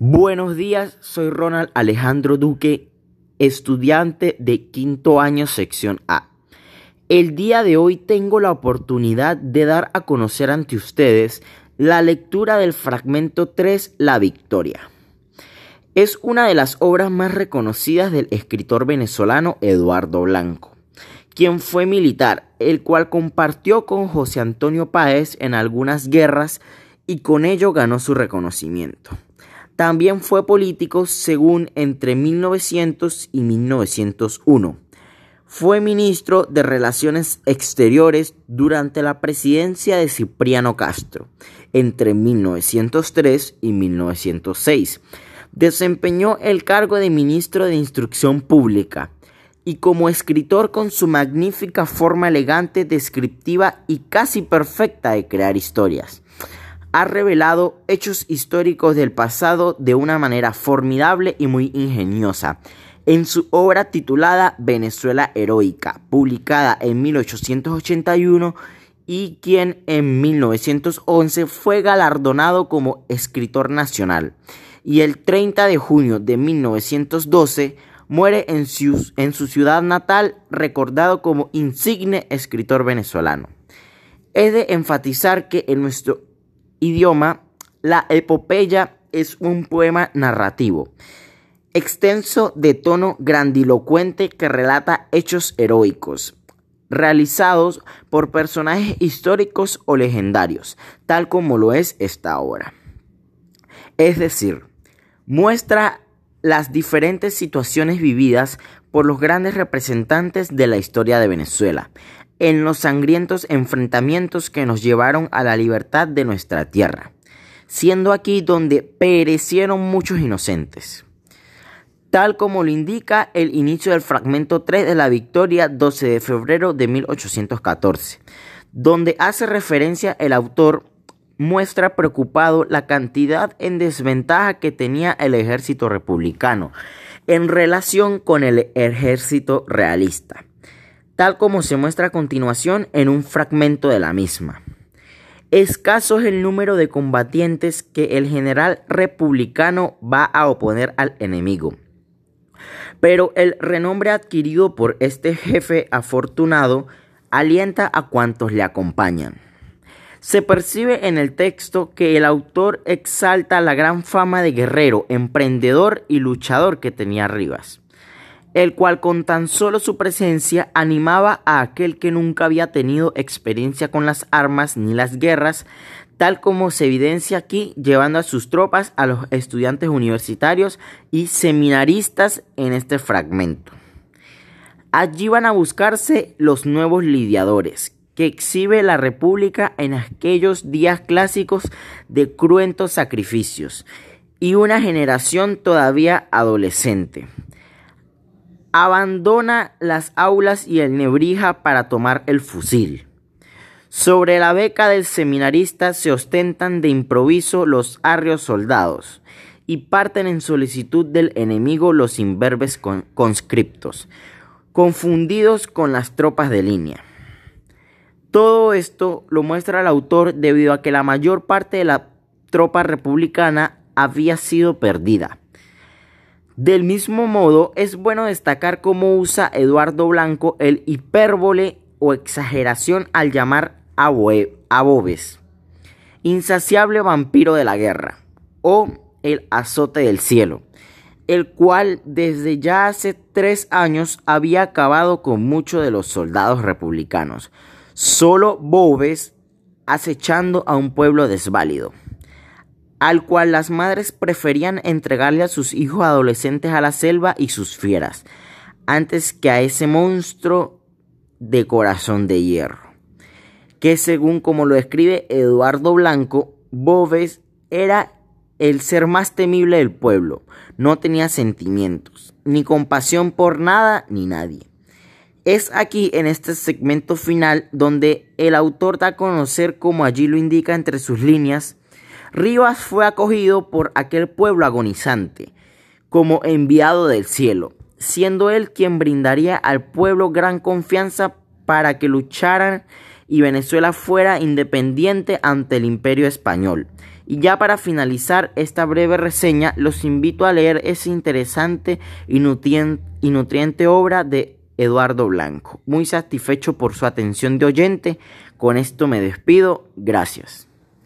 Buenos días, soy Ronald Alejandro Duque, estudiante de quinto año sección A. El día de hoy tengo la oportunidad de dar a conocer ante ustedes la lectura del fragmento 3, La Victoria. Es una de las obras más reconocidas del escritor venezolano Eduardo Blanco, quien fue militar, el cual compartió con José Antonio Páez en algunas guerras y con ello ganó su reconocimiento. También fue político según entre 1900 y 1901. Fue ministro de Relaciones Exteriores durante la presidencia de Cipriano Castro entre 1903 y 1906. Desempeñó el cargo de ministro de Instrucción Pública y como escritor con su magnífica forma elegante, descriptiva y casi perfecta de crear historias ha revelado hechos históricos del pasado de una manera formidable y muy ingeniosa. En su obra titulada Venezuela Heroica, publicada en 1881 y quien en 1911 fue galardonado como escritor nacional, y el 30 de junio de 1912 muere en su, en su ciudad natal recordado como insigne escritor venezolano. He de enfatizar que en nuestro idioma, la epopeya es un poema narrativo, extenso de tono grandilocuente que relata hechos heroicos, realizados por personajes históricos o legendarios, tal como lo es esta obra. Es decir, muestra las diferentes situaciones vividas por los grandes representantes de la historia de Venezuela, en los sangrientos enfrentamientos que nos llevaron a la libertad de nuestra tierra, siendo aquí donde perecieron muchos inocentes. Tal como lo indica el inicio del fragmento 3 de la victoria 12 de febrero de 1814, donde hace referencia el autor muestra preocupado la cantidad en desventaja que tenía el ejército republicano en relación con el ejército realista tal como se muestra a continuación en un fragmento de la misma. Escaso es el número de combatientes que el general republicano va a oponer al enemigo. Pero el renombre adquirido por este jefe afortunado alienta a cuantos le acompañan. Se percibe en el texto que el autor exalta la gran fama de guerrero, emprendedor y luchador que tenía Rivas el cual con tan solo su presencia animaba a aquel que nunca había tenido experiencia con las armas ni las guerras, tal como se evidencia aquí, llevando a sus tropas a los estudiantes universitarios y seminaristas en este fragmento. Allí van a buscarse los nuevos lidiadores, que exhibe la República en aquellos días clásicos de cruentos sacrificios, y una generación todavía adolescente abandona las aulas y el Nebrija para tomar el fusil. Sobre la beca del seminarista se ostentan de improviso los arrios soldados y parten en solicitud del enemigo los imberbes conscriptos, confundidos con las tropas de línea. Todo esto lo muestra el autor debido a que la mayor parte de la tropa republicana había sido perdida. Del mismo modo, es bueno destacar cómo usa Eduardo Blanco el hipérbole o exageración al llamar a, Bobes, insaciable vampiro de la guerra, o el azote del cielo, el cual desde ya hace tres años había acabado con muchos de los soldados republicanos, solo Bobes acechando a un pueblo desválido al cual las madres preferían entregarle a sus hijos adolescentes a la selva y sus fieras, antes que a ese monstruo de corazón de hierro, que según como lo escribe Eduardo Blanco, Boves era el ser más temible del pueblo, no tenía sentimientos, ni compasión por nada ni nadie. Es aquí en este segmento final donde el autor da a conocer, como allí lo indica entre sus líneas, Rivas fue acogido por aquel pueblo agonizante como enviado del cielo, siendo él quien brindaría al pueblo gran confianza para que lucharan y Venezuela fuera independiente ante el imperio español Y ya para finalizar esta breve reseña, los invito a leer esa interesante y nutriente obra de Eduardo Blanco. Muy satisfecho por su atención de oyente. Con esto me despido. Gracias.